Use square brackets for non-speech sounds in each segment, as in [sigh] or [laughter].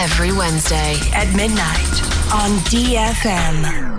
Every Wednesday. at midnight on DFM.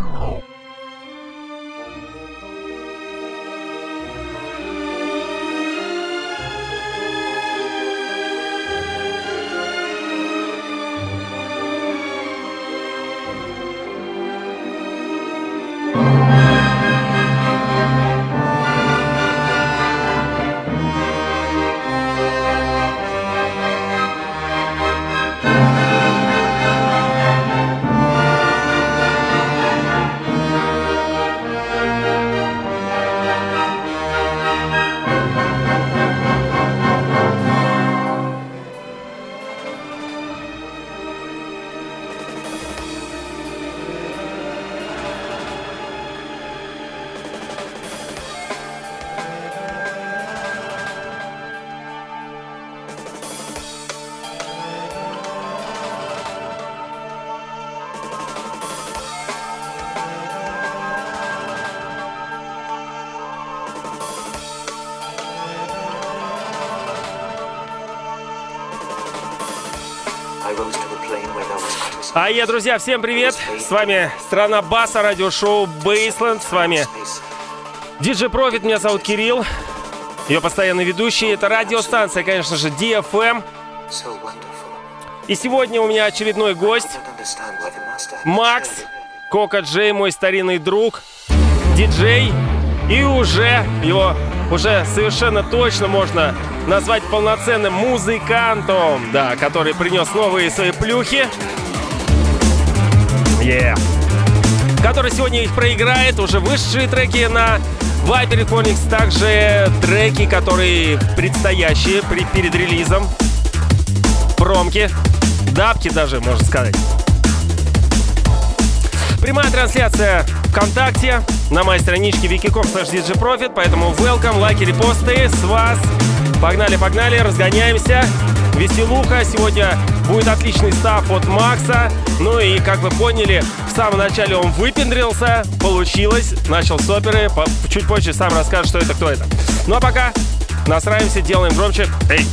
А я, друзья, всем привет! С вами страна баса, радиошоу Бейсленд. С вами. Диджей Профит, меня зовут Кирилл. Ее постоянный ведущий. Это радиостанция, конечно же, DFM. Wonderful. И сегодня у меня очередной гость. Макс, Кока Джей, мой старинный друг, диджей. И уже его уже совершенно точно можно назвать полноценным музыкантом, да, который принес новые свои плюхи. Yeah. Который сегодня их проиграет, уже вышедшие треки на Viper Phonics, также треки, которые предстоящие при, перед релизом, промки, дабки даже, можно сказать. Прямая трансляция ВКонтакте на моей страничке wiki.com slash Profit, поэтому welcome, лайки, репосты с вас. Погнали, погнали, разгоняемся. Веселуха. Сегодня будет отличный став от Макса. Ну и, как вы поняли, в самом начале он выпендрился, получилось, начал с оперы. По- Чуть позже сам расскажет, что это, кто это. Ну а пока настраиваемся, делаем громче. Эй!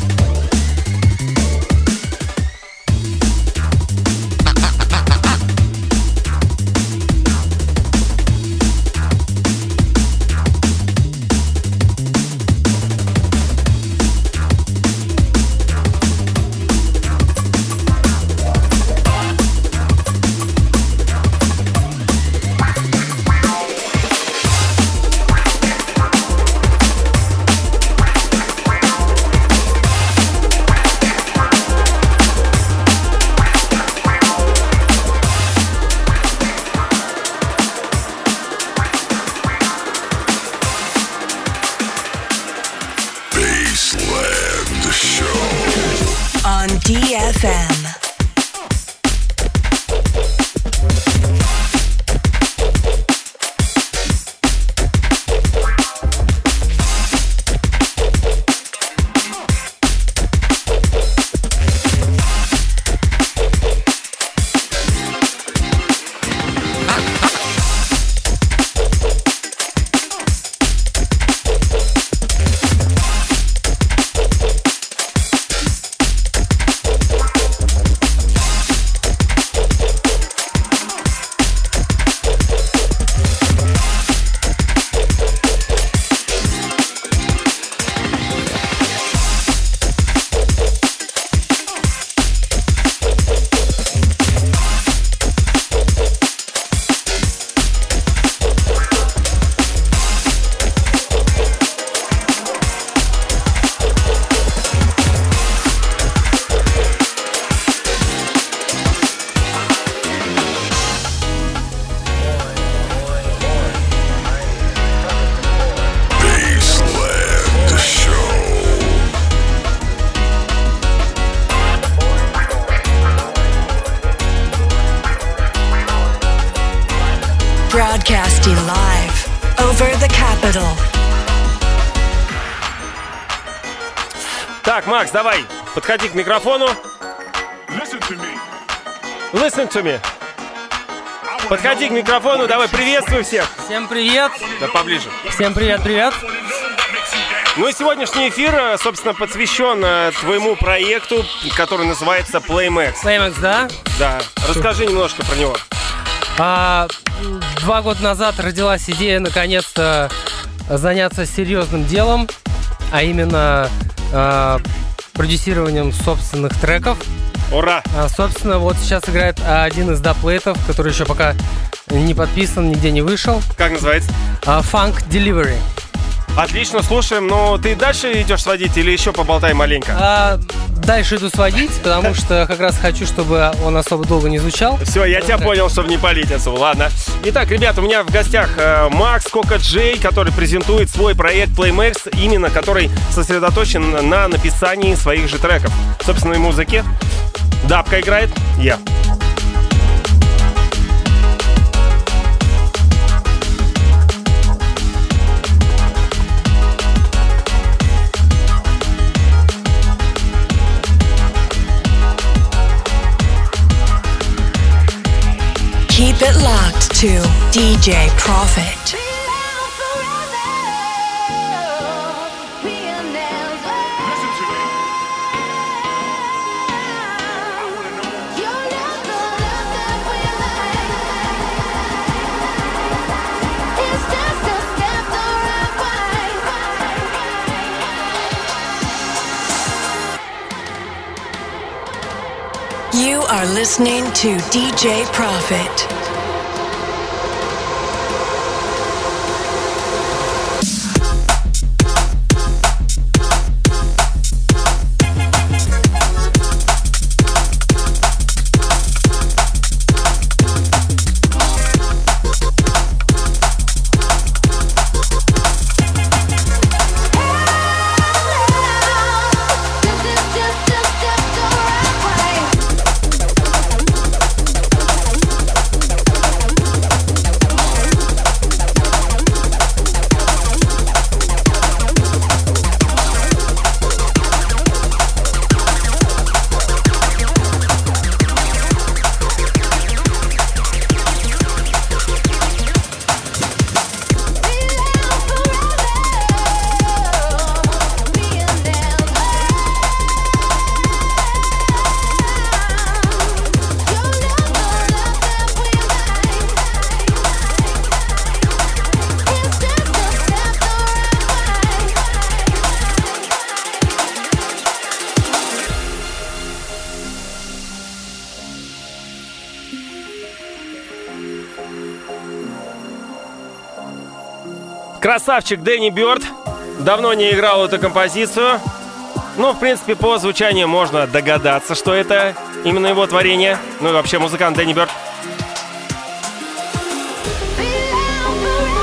Макс, давай, подходи к микрофону. Listen to me. Подходи к микрофону, давай, приветствуй всех. Всем привет! Да поближе. Всем привет, привет! Ну и сегодняшний эфир, э, собственно, посвящен э, твоему проекту, который называется Playmax. Playmax, да? Да, расскажи немножко про него. А, два года назад родилась идея наконец-то заняться серьезным делом, а именно а, продюсированием собственных треков. Ура! А, собственно, вот сейчас играет один из даплейтов, который еще пока не подписан, нигде не вышел. Как называется? А, Funk Delivery. Отлично, слушаем. Но ты дальше идешь сводить или еще поболтай маленько? А, дальше иду сводить, потому что как раз хочу, чтобы он особо долго не звучал. Все, я тебя понял, чтобы не палить отсюда. Ладно. Итак, ребята, у меня в гостях э, Макс Кока Джей, который презентует свой проект Playmax, именно который сосредоточен на написании своих же треков. Собственной музыки. Дабка играет. Я. Keep it locked to DJ Profit. You are listening to DJ Profit. Красавчик Дэнни Бёрд. Давно не играл эту композицию. Ну, в принципе, по звучанию можно догадаться, что это именно его творение. Ну и вообще музыкант Дэнни Бёрд.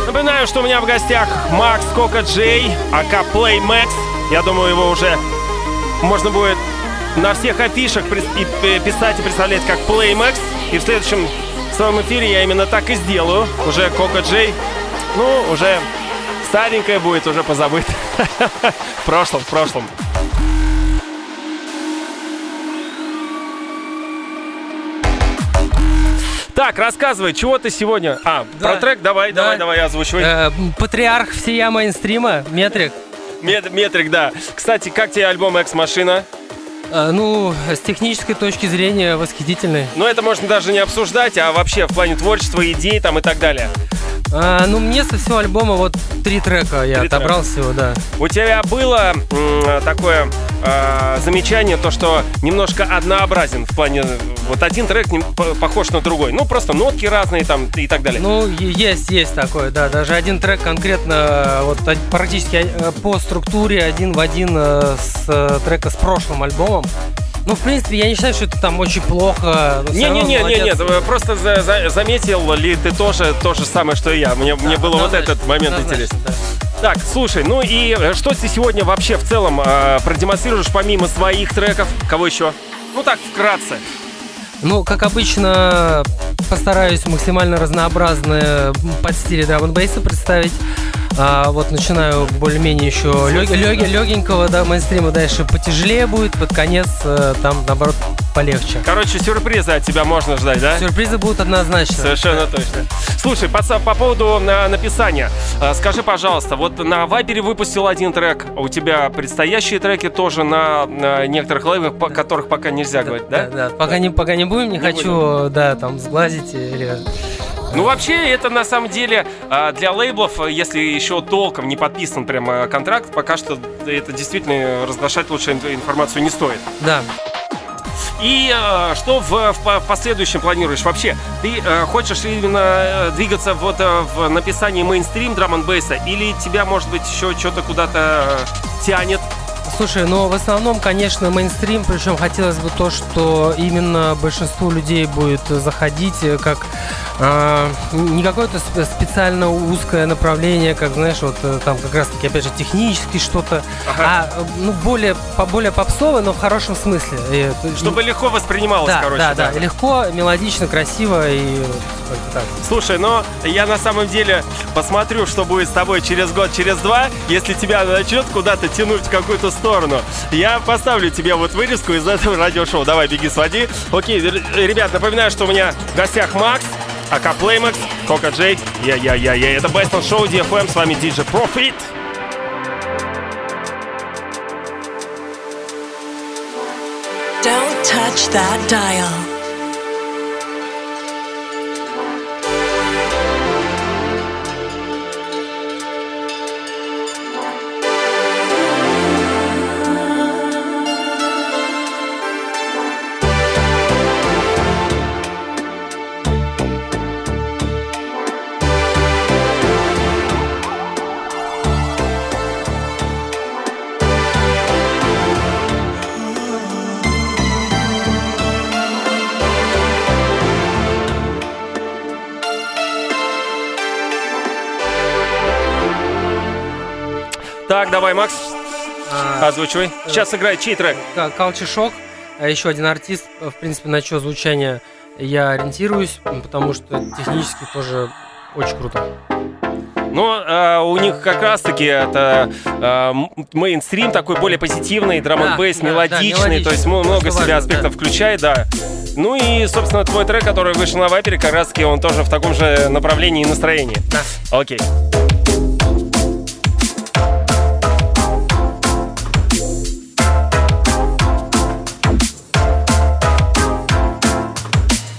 Напоминаю, что у меня в гостях Макс Кока Джей, АК Play Max. Я думаю, его уже можно будет на всех афишах и писать и представлять как Play Max. И в следующем своем эфире я именно так и сделаю. Уже Кока Джей, ну, уже старенькая будет, уже позабыт. [laughs] в прошлом, в прошлом. Так, рассказывай, чего ты сегодня... А, Да. про трек давай, Да. давай, давай, озвучивай. Э, патриарх всея мейнстрима, Метрик. Мет- метрик, да. Кстати, как тебе альбом «Экс-машина»? Э, ну, с технической точки зрения восхитительный. Ну, это можно даже не обсуждать, а вообще в плане творчества, идей там и так далее. А, ну, мне со всего альбома вот три трека я Три отобрал всего, да. У тебя было м, такое э, замечание, то, что немножко однообразен в плане... Вот один трек не похож на другой. Ну, просто нотки разные там и так далее. Ну, есть, есть такое, да. Даже один трек конкретно, э, вот практически э, по структуре один в один э, с трека с прошлым альбомом. Ну, в принципе, я не считаю, что это там очень плохо. но всё равно Не-не-не, молодец. нет, просто за- за- заметил ли ты тоже то же самое, что и я. Мне, мне было вот этот момент интересен. да. Так, слушай, ну и э, что ты сегодня вообще в целом э, продемонстрируешь помимо своих треков? Кого еще? Ну так, вкратце. Ну, как обычно, постараюсь максимально разнообразные под стиле драм бейса представить. А, вот начинаю более-менее еще легенького, да, мейнстрима, дальше потяжелее будет, под конец э, там, наоборот, полегче. Короче, сюрпризы от тебя можно ждать, да? Сюрпризы будут однозначно. Совершенно точно. Слушай, по, по поводу на, написания, э, скажи, пожалуйста, вот на Вайбере выпустил один трек, а у тебя предстоящие треки тоже на, на некоторых лейвах, по которых пока нельзя да, говорить, да? Да, да. Пока не, пока не будем, не, не хочу, будем. да, там, сглазить или ну, вообще, это на самом деле а, для лейблов, если еще толком не подписан прямо контракт, пока что это действительно разглашать лучше информацию не стоит. Да. И э, что в, в последующем планируешь? Вообще, ты э, хочешь именно э, двигаться вот э, в написании мейнстрим драм бейса или тебя, может быть, еще что-то куда-то э, тянет? Слушай, ну в основном, конечно, мейнстрим, причем хотелось бы то, что именно большинству людей будет заходить как а, не какое-то специально узкое направление, как, знаешь, вот э, там как раз-таки, опять же, технически что-то, ага. а ну, более, более попсовое, но в хорошем смысле. И, Чтобы и... легко воспринималось, да, короче. Да, да, да, легко, мелодично, красиво и так. Слушай, но я на самом деле посмотрю, что будет с тобой через год, через два, если тебя начнет куда-то тянуть в какую-то сторону. Я поставлю тебе вот вырезку из этого радиошоу. Давай, беги, своди. Окей, ребят, напоминаю, что у меня в гостях Макс, АК Плеймакс, Кока Джей, я-я-я-я. Это Best on Show DFM, с вами DJ Profit. Don't touch that dial. Так, давай, Макс. А, Озвучивай. Сейчас играет чей трек? Shock. А еще один артист, в принципе, на чье звучание я ориентируюсь, потому что технически тоже очень круто. Но э, у них как раз-таки это э, мейнстрим такой более позитивный, драм н бейс да, мелодичный, да, то есть много себя аспектов да. включает, да. Ну и, собственно, твой трек, который вышел на Вайпере, как раз-таки он тоже в таком же направлении и настроении. Да. Окей.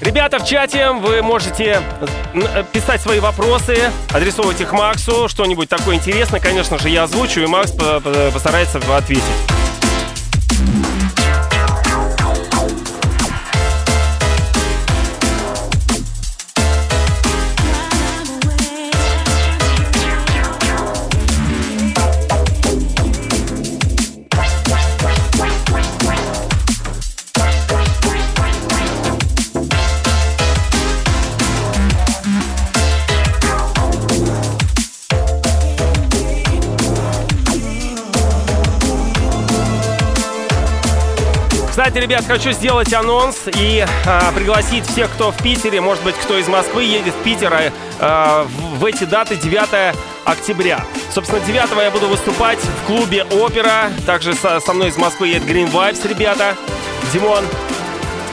Ребята в чате, вы можете э, писать свои вопросы, адресовывать их Максу, что-нибудь такое интересное, конечно же, я озвучу, и Макс постарается ответить. Ребят, хочу сделать анонс и а, пригласить всех, кто в Питере, может быть, кто из Москвы едет в Питер а, а в, эти даты 9 октября. Собственно, 9 я буду выступать в клубе «Опера». Также со, со мной из Москвы едет Green Vibes, ребята. Димон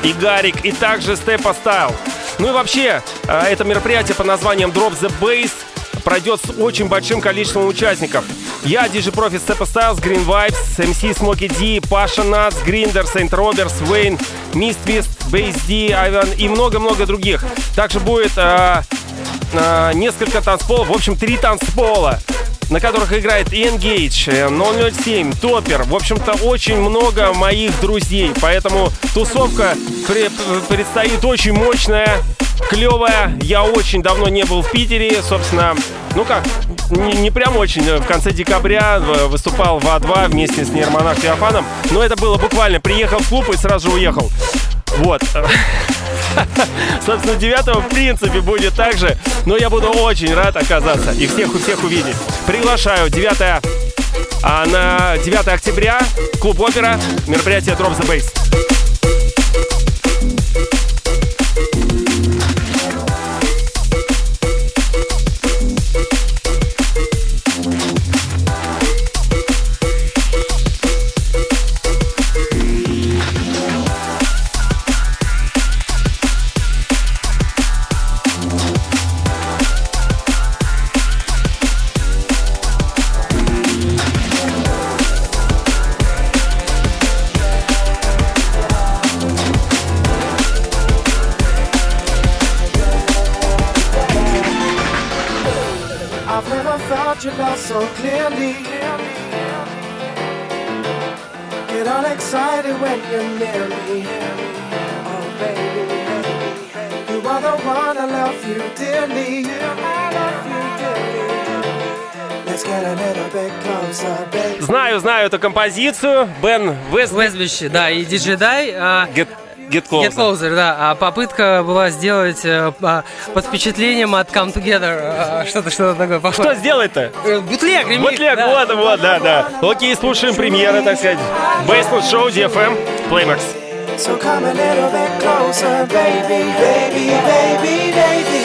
и Гарик. И также Степа Стайл. Ну и вообще, а, это мероприятие под названием Drop the Bass пройдет с очень большим количеством участников. Я, DJ Profit, Step Styles, Green Vibes, MC Смоки Ди, Паша Нац, Гриндер, Сейнт Робертс, Вейн, Миствист, Бейс Ди, Айван и много-много других. Также будет э, э, несколько танцполов, в общем, три танцпола на которых играет Engage, 007, Топер. В общем-то, очень много моих друзей. Поэтому тусовка при предстоит очень мощная клевая. Я очень давно не был в Питере. Собственно, ну как, не, не прям очень. В конце декабря выступал в А2 вместе с Нейромонах Феофаном. Но это было буквально. Приехал в клуб и сразу же уехал. Вот. [laughs] Собственно, 9 в принципе будет так же. Но я буду очень рад оказаться и всех у всех увидеть. Приглашаю 9 а на 9 октября клуб опера, мероприятие Drop the Bass. So clearly. Get all excited when you're near me. Oh, baby, you are the one I love you dearly. I love you dearly. Let's get a little bit closer, baby. Знаю, знаю эту композицию. Бен Вест... Вестбище, да, и диджей Дай. а, Get, get closer. Get Closer, да. А попытка была сделать а, под впечатлением от Come Together а, что-то, что-то такое Что похожее. сделать-то? Э, Бутлег, ремикс, Бутлег, да. вот, вот, да, да. Окей, слушаем премьеры, так сказать. Бейсленд шоу DFM Playmax. So come a little bit closer, baby, baby, baby, baby.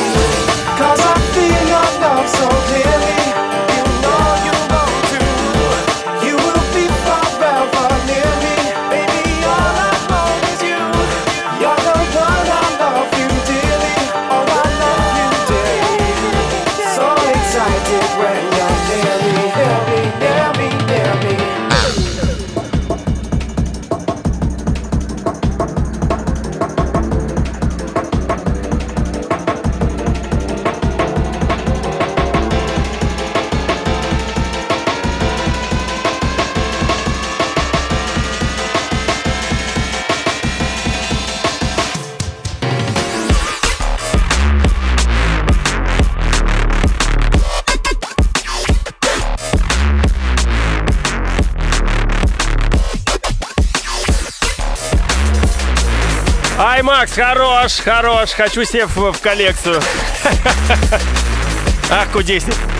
Cause I feel your love so clearly. Хорош, хорош. Хочу себе в, в коллекцию. [laughs] Ах, кудесник.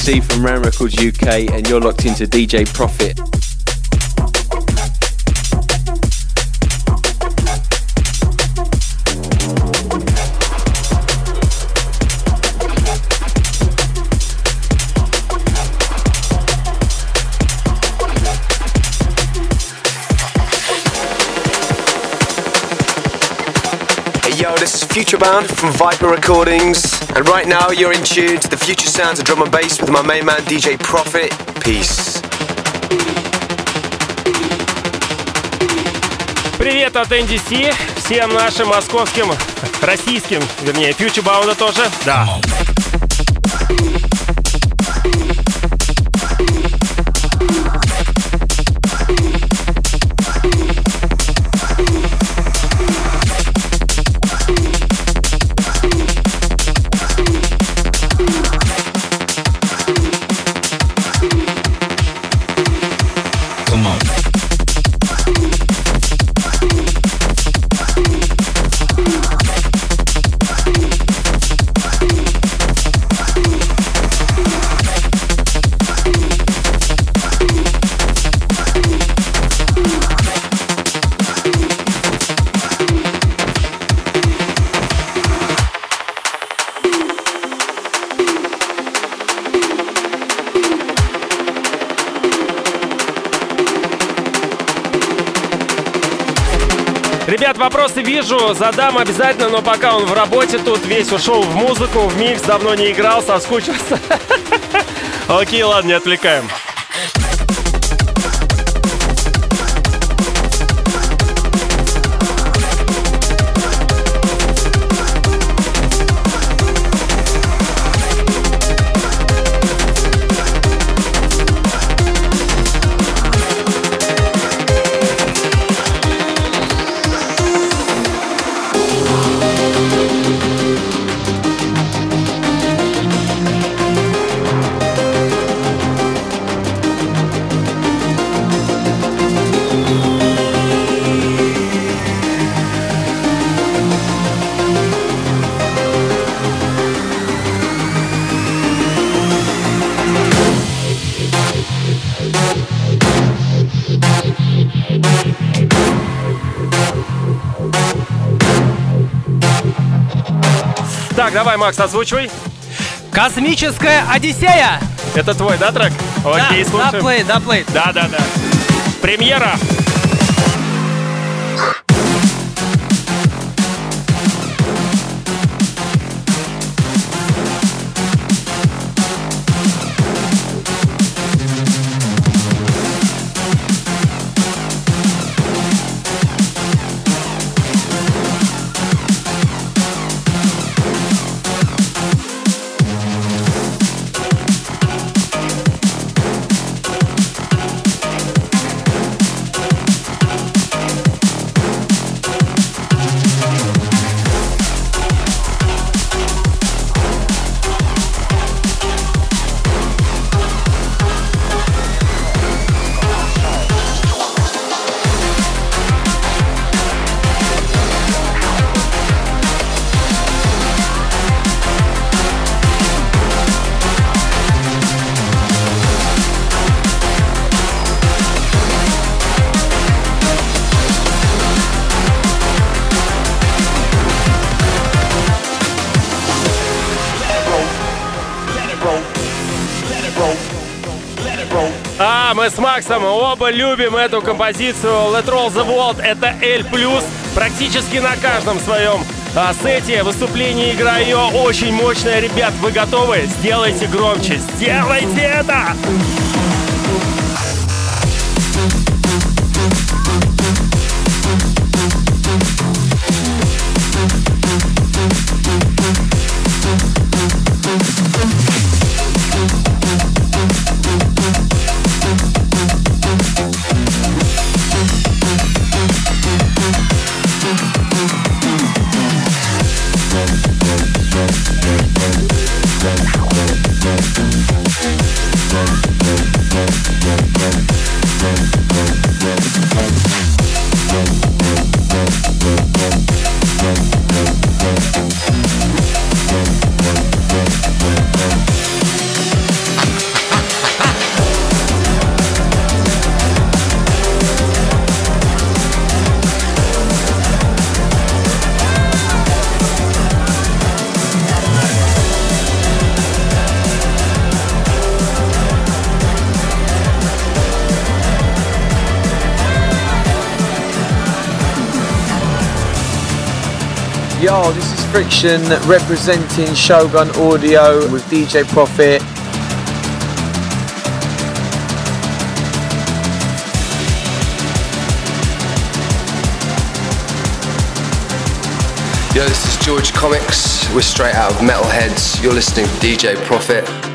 C from Ram Records UK, and you're locked into DJ Profit. this is Future Bound from Viper Recordings, and right now you're in tune to the future sounds of drum and bass with my main man DJ Profit. Peace. Привет от NDC всем нашим московским, российским, вернее, фьючербаунда тоже. Да. Вижу, задам обязательно, но пока он в работе тут, весь ушел в музыку, в микс, давно не играл, соскучился. [laughs] Окей, ладно, не отвлекаем. Так, давай, Макс, озвучивай. Космическая Одиссея! Это твой, да, трек? Окей, да, слушаем. да, плей, да, плей. Да, да, да. Премьера. Максом оба любим эту композицию Let Roll the World. Это L+. Практически на каждом своем а, сете выступлении играю. Очень мощная. Ребят, вы готовы? Сделайте громче. Сделайте это! Yo, this is Friction representing Shogun Audio with DJ Profit. Yo, this is George Comics. We're straight out of Metalheads. You're listening to DJ Profit.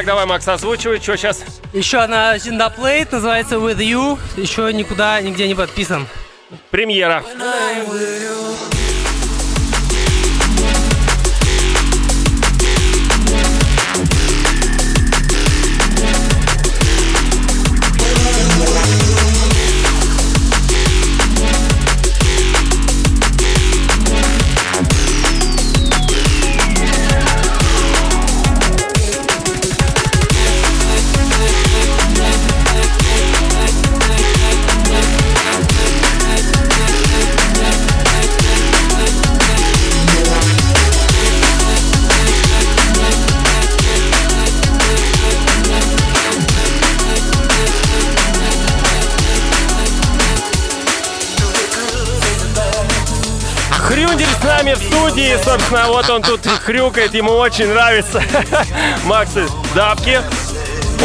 Так, давай, Макс, озвучивай. Что сейчас? Еще одна Зиндаплейт, называется With You. Еще никуда, нигде не подписан. Премьера. Студии, собственно, вот он тут хрюкает, ему очень нравится. [laughs] Макс, дабки.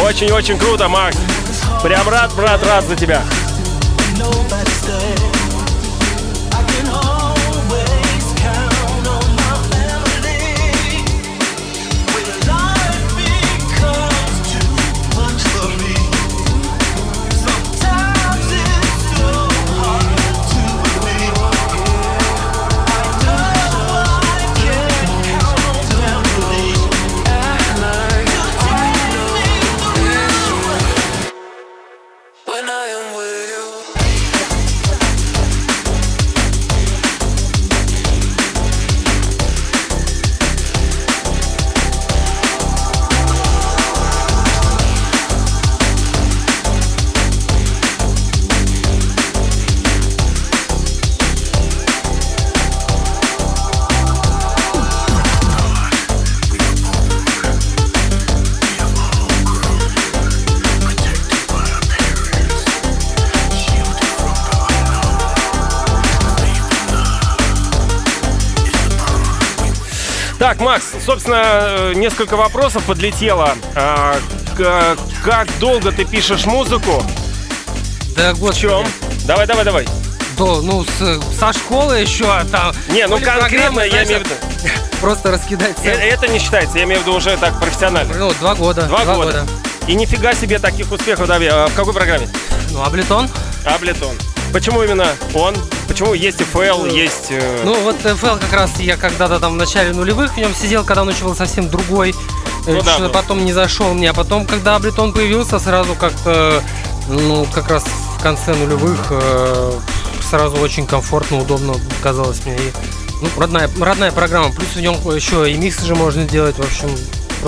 Очень-очень круто, Макс. Прям рад, брат, рад за тебя. Так, Макс, собственно, э, несколько вопросов подлетело. А, к- как долго ты пишешь музыку? Да В господи. чем? Давай, давай, давай. Да, ну, с- со школы еще, а там... Не, ну конкретно я знаешь, имею в виду. [laughs] Просто раскидать Э, всем. Это не считается, я имею в виду уже так профессионально. Ну, два года. Два года. И нифига себе таких успехов, Дави. А В какой программе? Ну, Аблетон. Аблетон. Почему именно он? Почему есть FL, есть... э, Ну, вот FL как раз я когда-то там в начале нулевых в нем сидел, когда он еще был совсем другой. Э, Ну да, ну. потом не зашел мне. А потом, когда Аблетон появился, сразу как-то, ну, как раз в конце нулевых э, сразу очень комфортно, удобно казалось мне. И, ну, родная, родная программа. Плюс в нем еще и микс же можно делать. В общем,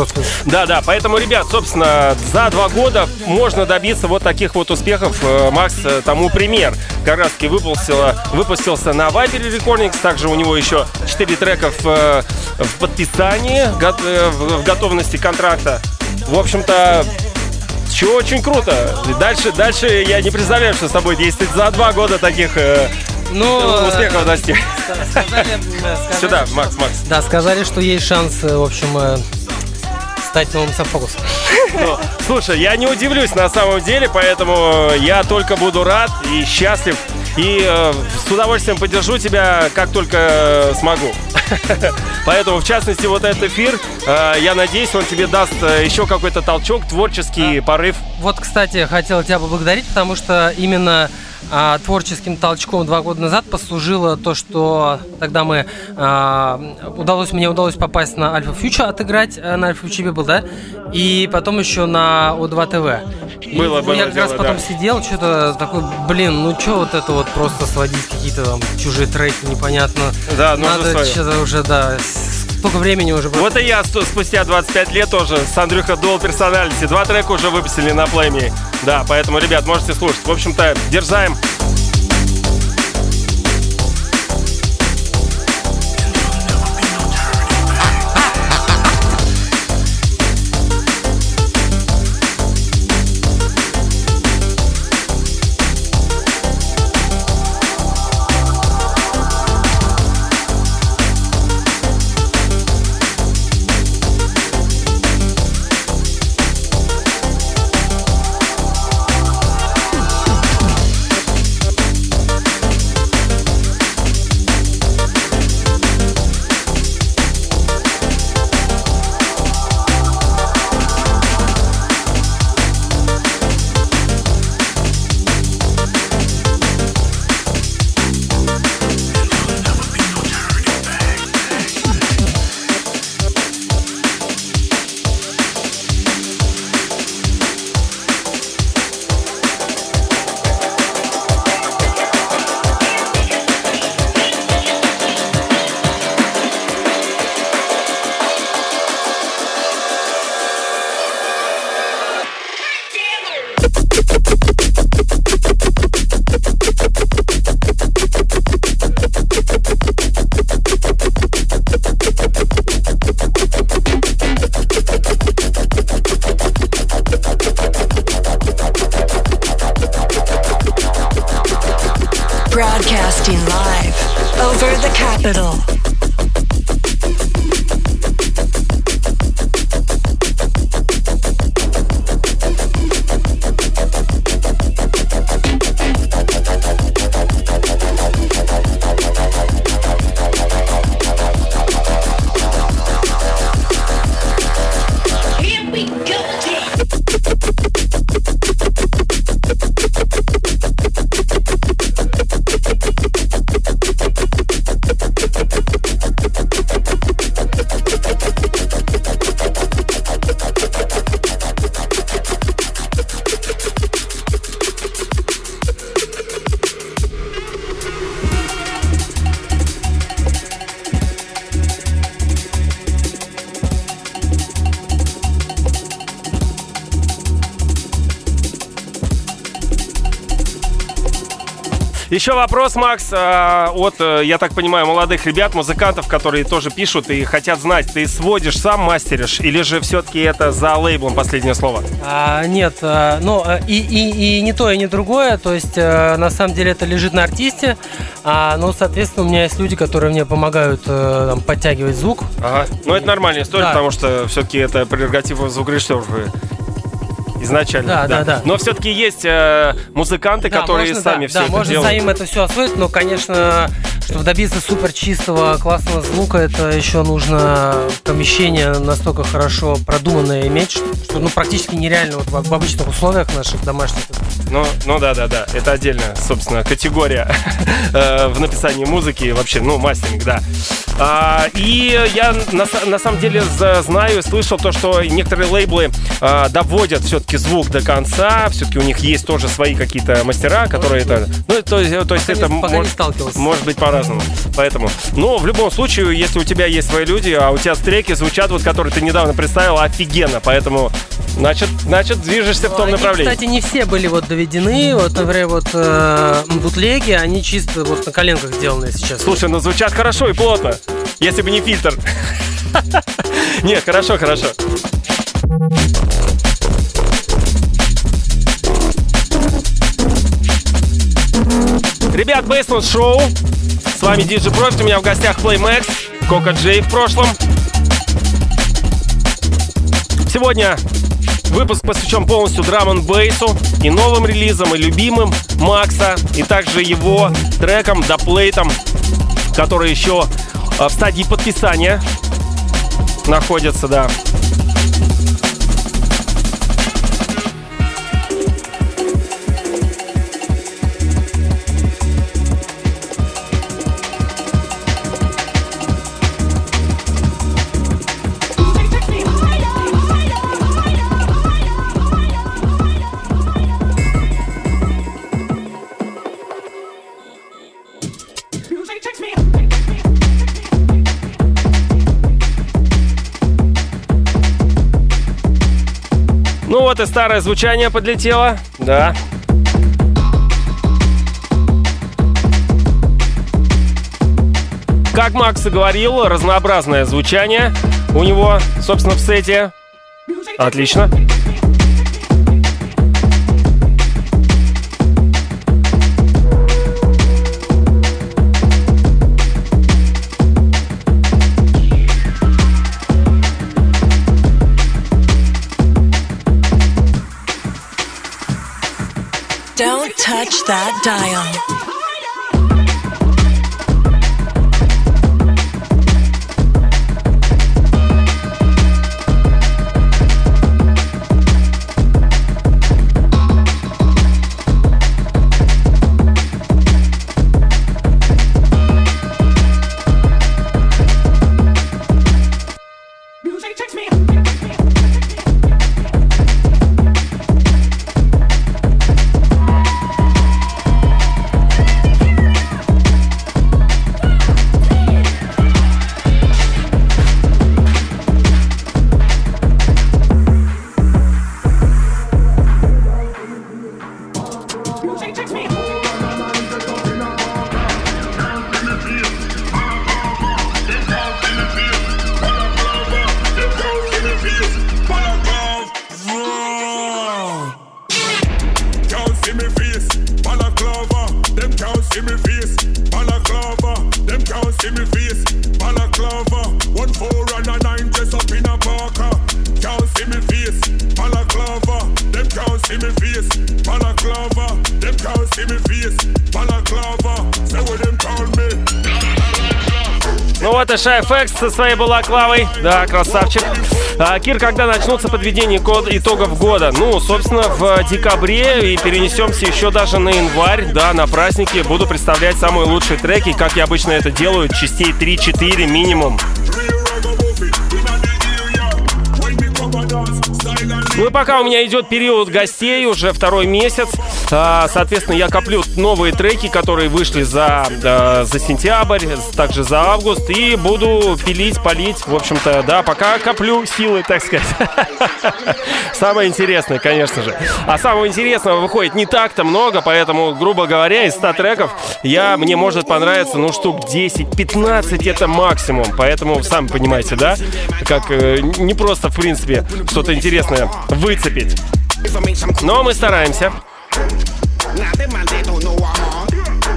просто Да, да, поэтому, ребят, собственно, за два года можно добиться вот таких вот успехов. Э, Макс э, тому пример. Как раз таки выпустился, выпустился на Viper Recordings, также у него еще 4 трека в, э, в подписании, в готовности контракта. В общем-то, все очень круто. Дальше, дальше я не представляю, что с тобой действовать за два года таких Ну, успехов достиг. сказали, сказали, Сюда, что- Макс, Макс. Да, сказали, что есть шанс, в общем, стать новым софокусом. Ну, Слушай, я не удивлюсь на самом деле, поэтому я только буду рад и счастлив. И э, с удовольствием поддержу тебя, как только э, смогу. [laughs] Поэтому, в частности, вот этот эфир, э, я надеюсь, он тебе даст э, еще какой-то толчок, творческий порыв. Вот, кстати, хотел тебя поблагодарить, потому что именно а, творческим толчком два года назад послужило то, что тогда мы а, удалось мне удалось попасть на Альфа Фьюча, отыграть э, на Альфа Фьюче был, да, и потом еще на О2 ТВ. И Было, было я как раз дело, потом да. сидел, что-то такой, блин, ну что вот это вот просто сводить какие-то там чужие треки, непонятно. Да, Надо что-то уже, да, столько времени уже. Вот и я спустя 25 лет тоже с Андрюха Dual Personality. Два трека уже выпустили на плейме. Да, поэтому, ребят, можете слушать. В общем-то, дерзаем. Еще вопрос, Макс, а, от, э, я так понимаю, молодых ребят, музыкантов, которые тоже пишут и хотят знать, ты сводишь сам, мастеришь, или же все-таки это за лейблом последнее слово? А, нет, а, ну а, и, и, и не то, и не другое. То есть, на самом деле, это лежит на артисте. А, ну, соответственно, у меня есть люди, которые мне помогают там, подтягивать звук. Ага. Ну, это нормальная история, Да. потому что все-таки это прерогатива звукорежиссеров изначально. Да, да, да. Но все-таки есть э, музыканты, Да, которые можно, сами да, все да, это можно делают. самим это все освоить, но, конечно, чтобы добиться супер чистого, классного звука, это еще нужно помещение настолько хорошо продуманное иметь, что, что, ну, практически нереально вот в, в обычных условиях наших домашних. Ну, ну да, да, да. Это отдельная, собственно, категория [laughs] э, в написании музыки и вообще, ну, мастеринг, да. А, и я на, на самом деле знаю и слышал то, что некоторые лейблы а, доводят все-таки звук до конца. Все-таки у них есть тоже свои какие-то мастера, которые это. Ну, то, есть- то есть это может, может быть по-разному. Поэтому. Но в любом случае, если у тебя есть свои люди, а у тебя треки звучат, вот которые ты недавно представил, офигенно. Поэтому, значит, значит, движешься в том Они, направлении. кстати, не все были вот доведены. Вот, например, вот э, бутлеги, они чисто вот на коленках сделаны сейчас. Слушай, ну звучат хорошо и плотно, если бы не фильтр. [laughs] Нет, хорошо, хорошо. Ребят, Бейсмент Шоу. С вами Диджи Профит, у меня в гостях Playmax, Кока Джей в прошлом. Сегодня выпуск посвящен полностью драм н бейсу и новым релизам, и любимым Макса, и также его трекам, доплейтам, которые еще э, в стадии подписания находятся, да. Вот и старое звучание подлетело, да. Как Макс и говорил, разнообразное звучание у него, собственно, в сете. Отлично. Don't touch that dial. И Шайфекс со своей балаклавой. Да, красавчик. А, Кир, когда начнутся подведение итогов года? Ну, собственно, в декабре и перенесемся еще даже на январь, да, на праздники. Буду представлять самые лучшие треки, как я обычно это делаю, частей 3-4 минимум. Ну и пока у меня идет период гостей, уже второй месяц, соответственно, я коплю новые треки, которые вышли за, а, за сентябрь, также за август, и буду пилить, полить, в общем-то, да, пока коплю силы, так сказать. [laughs] Самое интересное, конечно же. А самого интересного выходит не так-то много, поэтому, грубо говоря, из 100 треков я, мне может понравиться, ну, штук 10-15 это максимум. Поэтому, сами понимаете, да, как э, не просто, в принципе, что-то интересное выцепить. Но мы стараемся.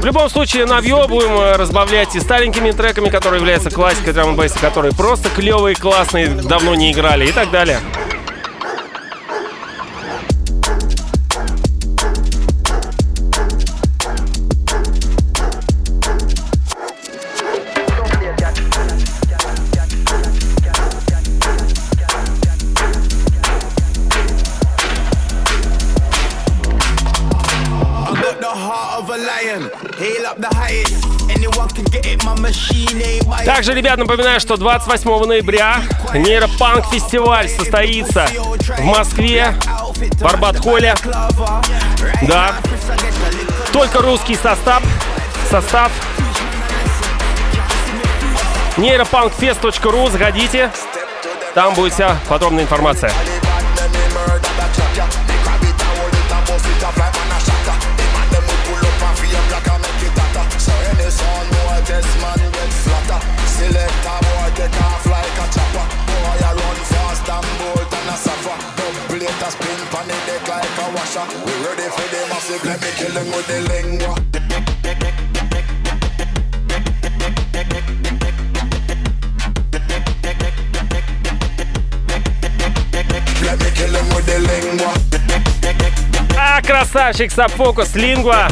В любом случае, навье будем э, разбавлять и старенькими треками, которые являются классикой драм бейса которые просто клевые, классные, давно не играли и так далее. Также, ребят, напоминаю, что 28 ноября Нейропанк фестиваль состоится в Москве, в Арбат-холле. Да. Только русский состав. Состав. Нейропанкфест.ру, заходите. Там будет вся подробная информация. Let me them with the lingua. А, красавчик, Сабфокус, Лингва.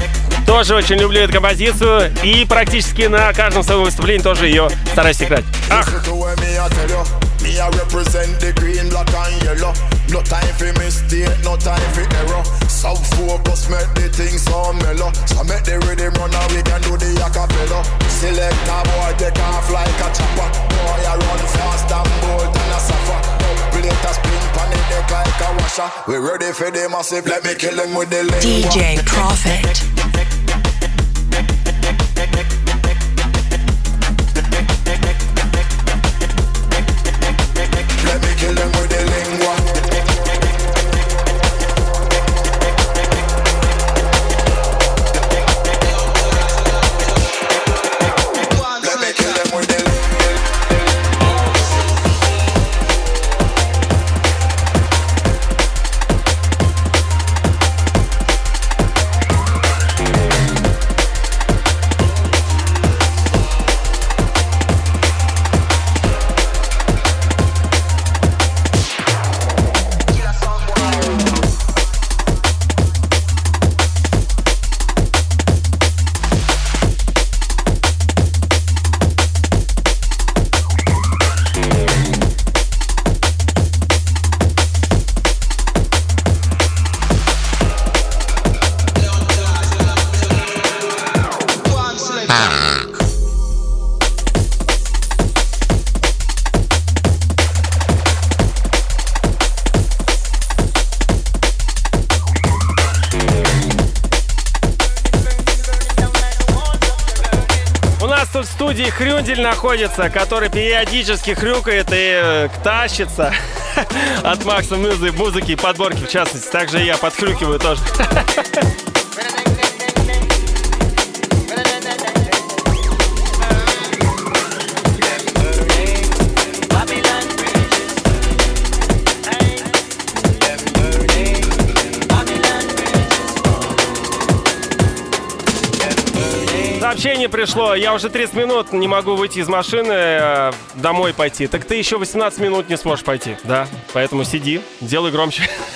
Тоже очень люблю эту композицию и практически на каждом своем выступлении тоже ее стараюсь играть. Ах! Me I represent the green, black and yellow. No time for mistake, no time for error. Sub focus make the thing so mellow. So make the rhythm run and we can do the acapella. Select a boy, take off like a chopper. Boy, I run fast and bold and a suffer. Plate a spin pan deck like a washer. We ready for the massive, let me kill them with the lingua. DJ Profit. Находится, который периодически хрюкает и э, тащится [laughs] от Макса Музы, музыки и подборки, в частности. Также я подхрюкиваю тоже. [laughs] сообщение пришло. Я уже 30 минут не могу выйти из машины, э, домой пойти. Так ты еще 18 минут не сможешь пойти, да? Поэтому сиди, делай громче. [laughs]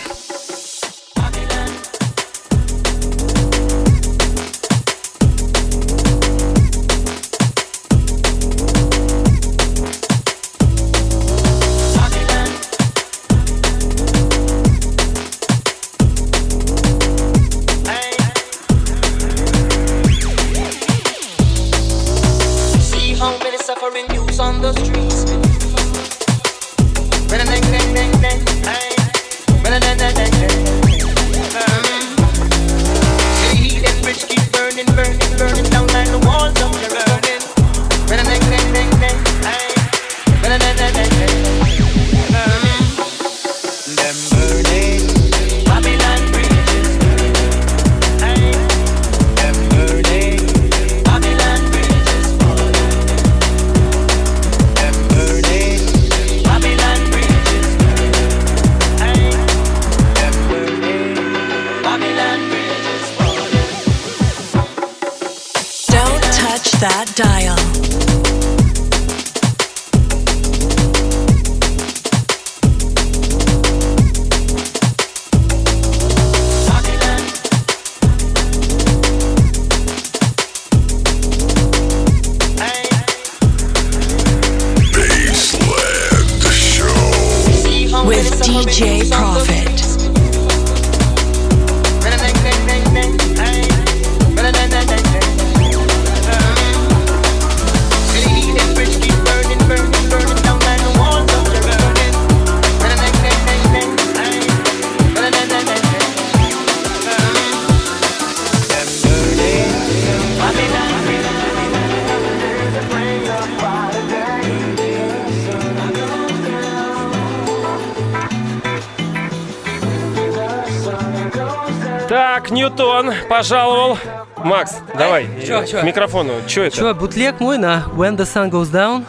микрофону. Что это? Чё, бутлег мой на When the Sun Goes Down.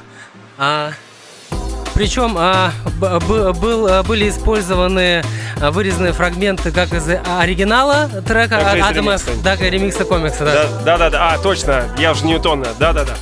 А, причем а, б- б- был, а, были использованы а, вырезанные фрагменты как из оригинала трека Так Адама, ремикса. так и ремикса комикса. Да. Да, да, да. А, точно, я же Ньютона. Да, да, да.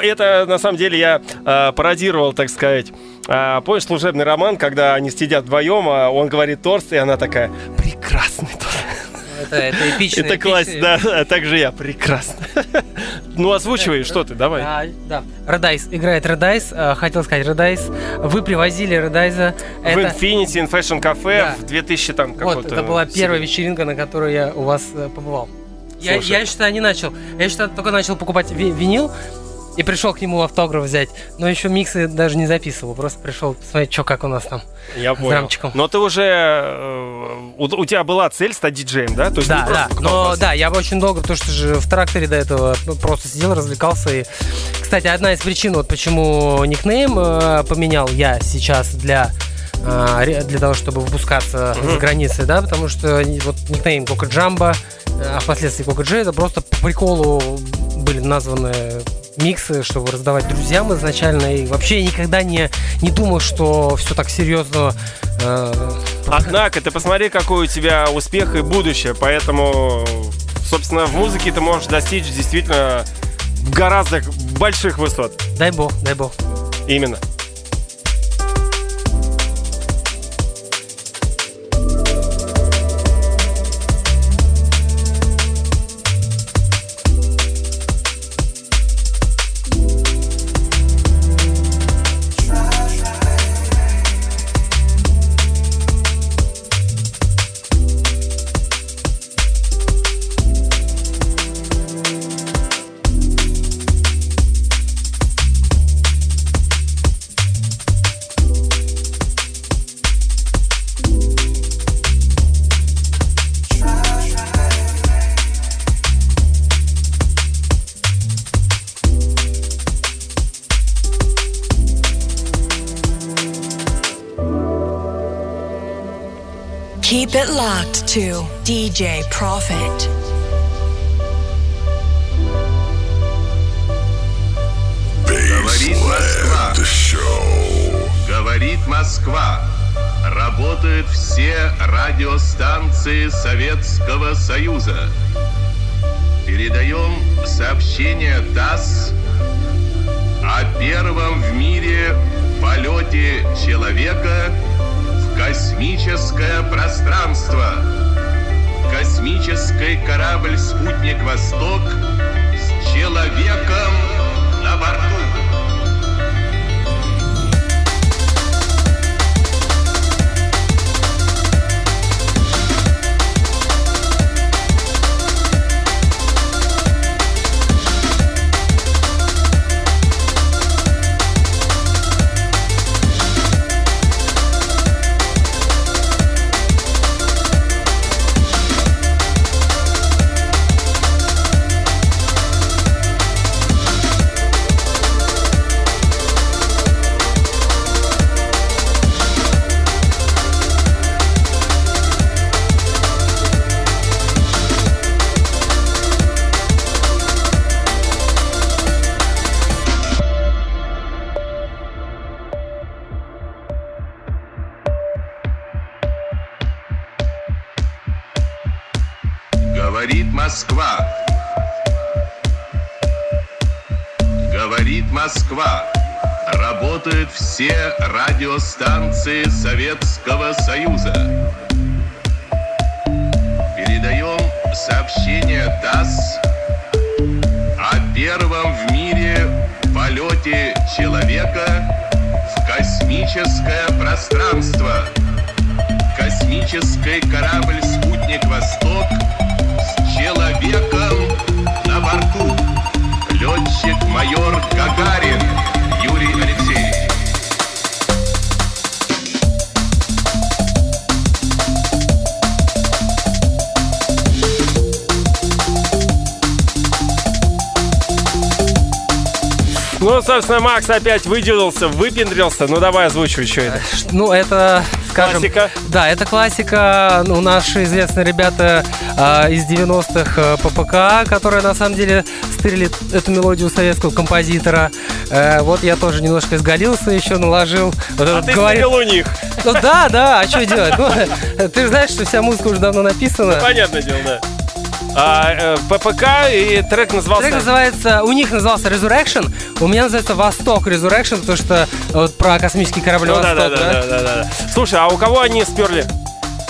Это на самом деле я э, пародировал, так сказать. А, помнишь служебный роман, когда они сидят вдвоем, а он говорит торт, и она такая прекрасный торт. Это, это эпично. Это класс, да, а также я прекрасно. [laughs] Ну озвучивай, что ты, давай. А, да. Редайс играет Редайс. А, хотел сказать Редайс. Вы привозили Редайза. В Это, Infinity in Fashion Cafe Да. в 2000 там вот, какой-то... это была первая вечеринка, на которой я у вас э, побывал. Я, Слушай. я считаю, не начал. Я считаю, только начал покупать ви- винил и пришел к нему автограф взять. Но еще миксы даже не записывал. Просто пришел посмотреть, что как у нас там. Я понял. рамчиком. Но ты уже... э, У, у тебя была цель стать диджеем, да? То есть Да, да. Но да, я бы очень долго, потому что же в тракторе до этого просто сидел, развлекался. И, кстати, одна из причин, вот почему никнейм э, поменял я сейчас для э, для того, чтобы выпускаться за границей, да, потому что вот никнейм Кока Джамба, а впоследствии Кока Джей, это просто по приколу были названы миксы, чтобы раздавать друзьям изначально, и вообще я никогда не, не думал, что все так серьезно э, Однако, ты посмотри, какой у тебя успех и будущее. Поэтому, собственно, в музыке ты можешь достичь действительно гораздо больших высот. дай бог, дай бог. Именно. Keep it locked to DJ Profit. Говорит Москва. Говорит Москва. Работают все радиостанции Советского Союза. Передаем сообщение ТАСС о первом в мире полете человека космическое пространство. Космический корабль «Спутник Восток» с человеком радиостанции Советского Союза. Передаем сообщение ТАСС о первом в мире полете человека в космическое пространство. Космический корабль «Спутник Восток» с человеком на борту. Летчик-майор Гагарин Ну, собственно, Макс опять выделился, выпендрился. Ну, давай озвучивай, что это. Ну, это, скажем... Классика. Да, это классика. Ну, наши известные ребята а, из 90-х э, ППК, которые, на самом деле, стырили эту мелодию советского композитора. Э, вот я тоже немножко изгалился еще, наложил. Вот А ты говорит- у них. Ну да, да, а что делать? Ну, [laughs] ты же знаешь, что вся музыка уже давно написана. Понятное дело, да. А, э, ППК и трек назывался... Трек называется, у них назывался Resurrection, у меня называется Восток Resurrection, потому что вот про космический корабль Ну, да, Восток, да, да, да, да, да. Слушай, а у кого они сперли?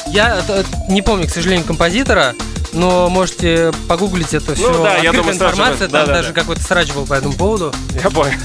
Я э, не помню, к сожалению, композитора, но можете погуглить это все. Ну да, я думаю, информация, там да, да, даже да. какой-то срач был по этому поводу. Я понял.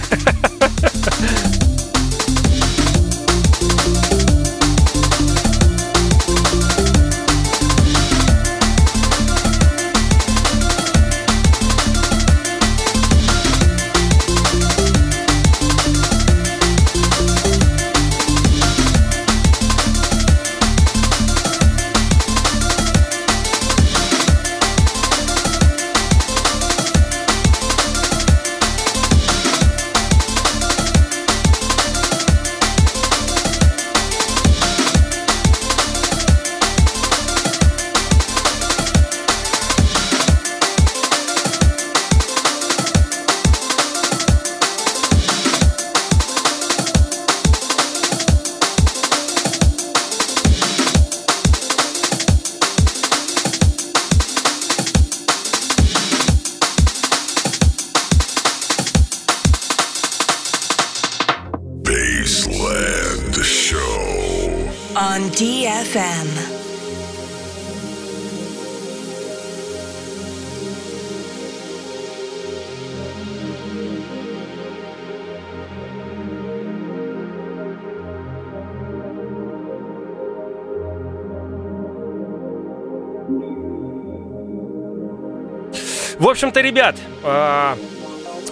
Общем-то, ребят, а,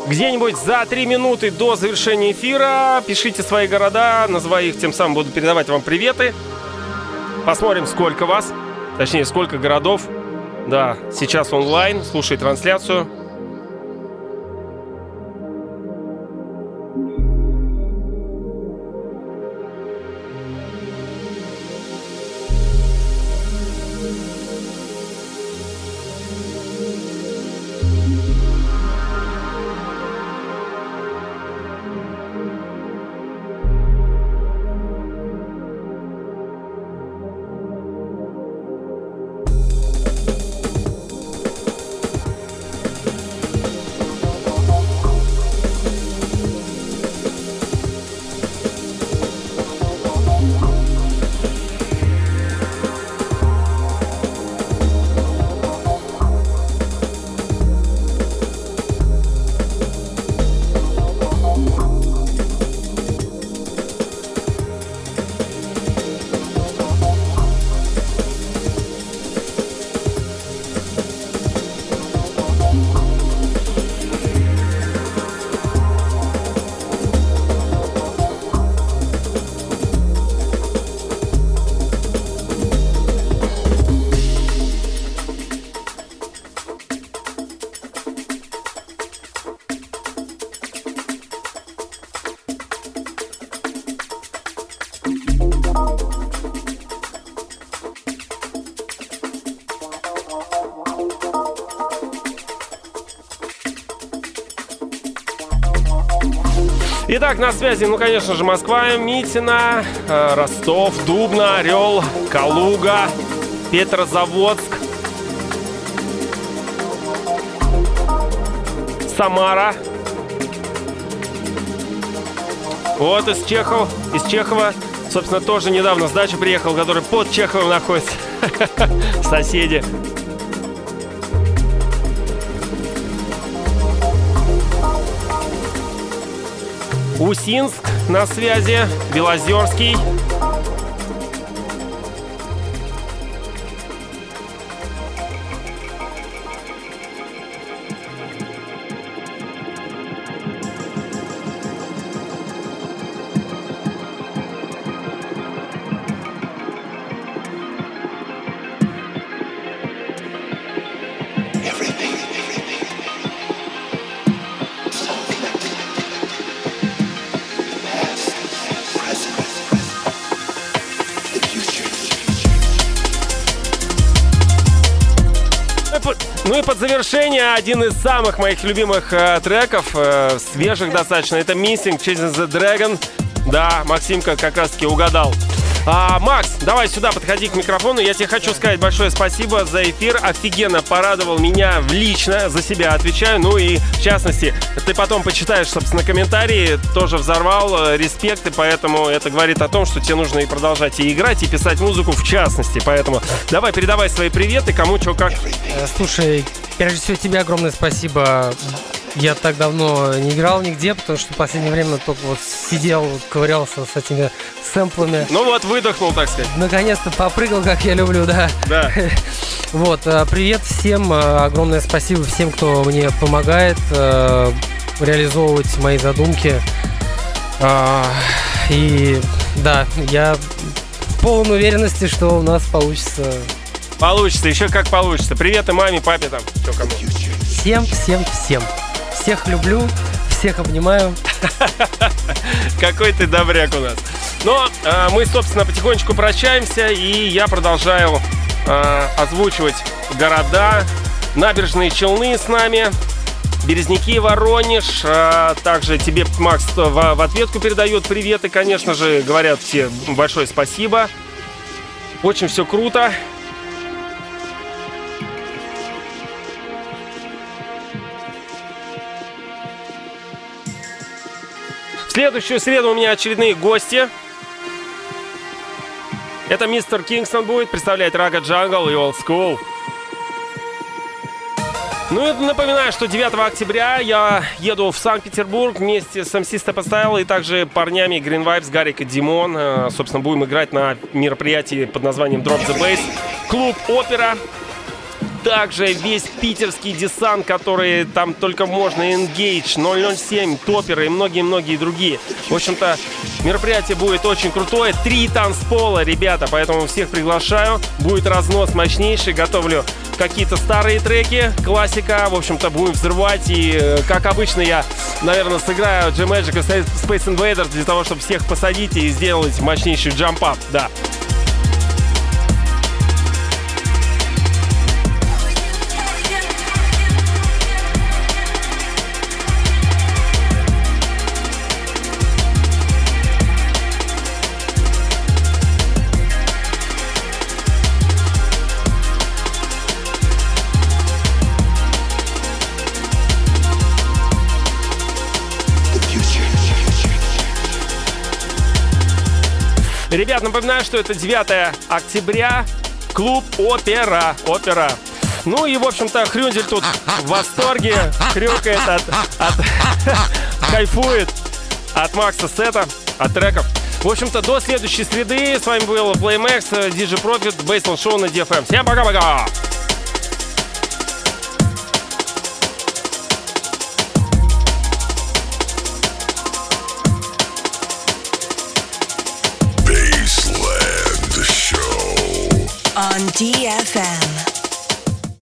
где-нибудь за три минуты до завершения эфира пишите свои города, называя их, тем самым буду передавать вам приветы. Посмотрим, сколько вас, точнее, сколько городов. Да, сейчас онлайн, слушай трансляцию. На связи, ну, конечно же, Москва, Митина, э, Ростов, Дубна, Орел, Калуга, Петрозаводск, Самара. Вот из Чехов, из Чехова, собственно, тоже недавно с дачи приехал, который под Чеховым находится. [laughs] Соседи. Усинск на связи, Белозерский. Ну и под завершение один из самых моих любимых э, треков, э, свежих достаточно, это Missing Chasing the Dragon. Да, Максимка как раз таки угадал. А, Макс, давай сюда подходи к микрофону. Я тебе хочу сказать большое спасибо за эфир. Офигенно порадовал меня лично, за себя отвечаю. Ну и, в частности, ты потом почитаешь, собственно, комментарии. Тоже взорвал. э, Респект. И поэтому это говорит о том, что тебе нужно и продолжать и играть, и писать музыку в частности. Поэтому давай, передавай свои приветы, кому что как. Э, Слушай, прежде всего тебе огромное спасибо. Я так давно не играл нигде, потому что в последнее время только вот сидел, ковырялся с этими сэмплами. Ну вот, выдохнул, так сказать. Наконец-то попрыгал, как я люблю, да. Да. [laughs] Вот, э, привет всем, э, огромное спасибо всем, кто мне помогает э, реализовывать мои задумки. А, И да, я полон уверенности, что у нас получится Получится, еще как получится. Привет и маме, папе там, все кому. всем, всем, всем. Всех люблю, всех обнимаю. Какой ты добряк у нас. Но э, мы, собственно, потихонечку прощаемся, и я продолжаю э, озвучивать города. Набережные Челны с нами, Березники, Воронеж. а также тебе, Макс, в, в ответку передает привет. И, конечно же, говорят все большое спасибо. Очень все круто. В следующую среду у меня очередные гости. Это мистер Кингстон будет представлять Рага Джангл и Old School. Ну и напоминаю, что 9 октября я еду в Санкт-Петербург вместе с MC Style и также парнями Green Vibes, Гарик и Димон. Э, Собственно, будем играть на мероприятии под названием Drop the Bass. Клуб Опера. Также весь питерский десант, который там только можно, Engage, 007, Топеры и многие-многие другие. В общем-то, мероприятие будет очень крутое. Три танцпола, ребята, поэтому всех приглашаю. Будет разнос мощнейший, готовлю какие-то старые треки, классика. В общем-то, будем взрывать. И, э, как обычно, я, наверное, сыграю G-Magic и Space Invaders для того, чтобы всех посадить и сделать мощнейший джамп-ап. Да. Ребят, напоминаю, что это 9 октября, клуб Опера. Опера. Ну и, в общем-то, Хрюндель тут в восторге, хрюкает от, от [laughs] кайфует от Макса сета, от треков. В общем-то, до следующей среды. С вами был Playmax, DJ Profit, Бейсл Шоу на DFM. Всем пока-пока! On DFM.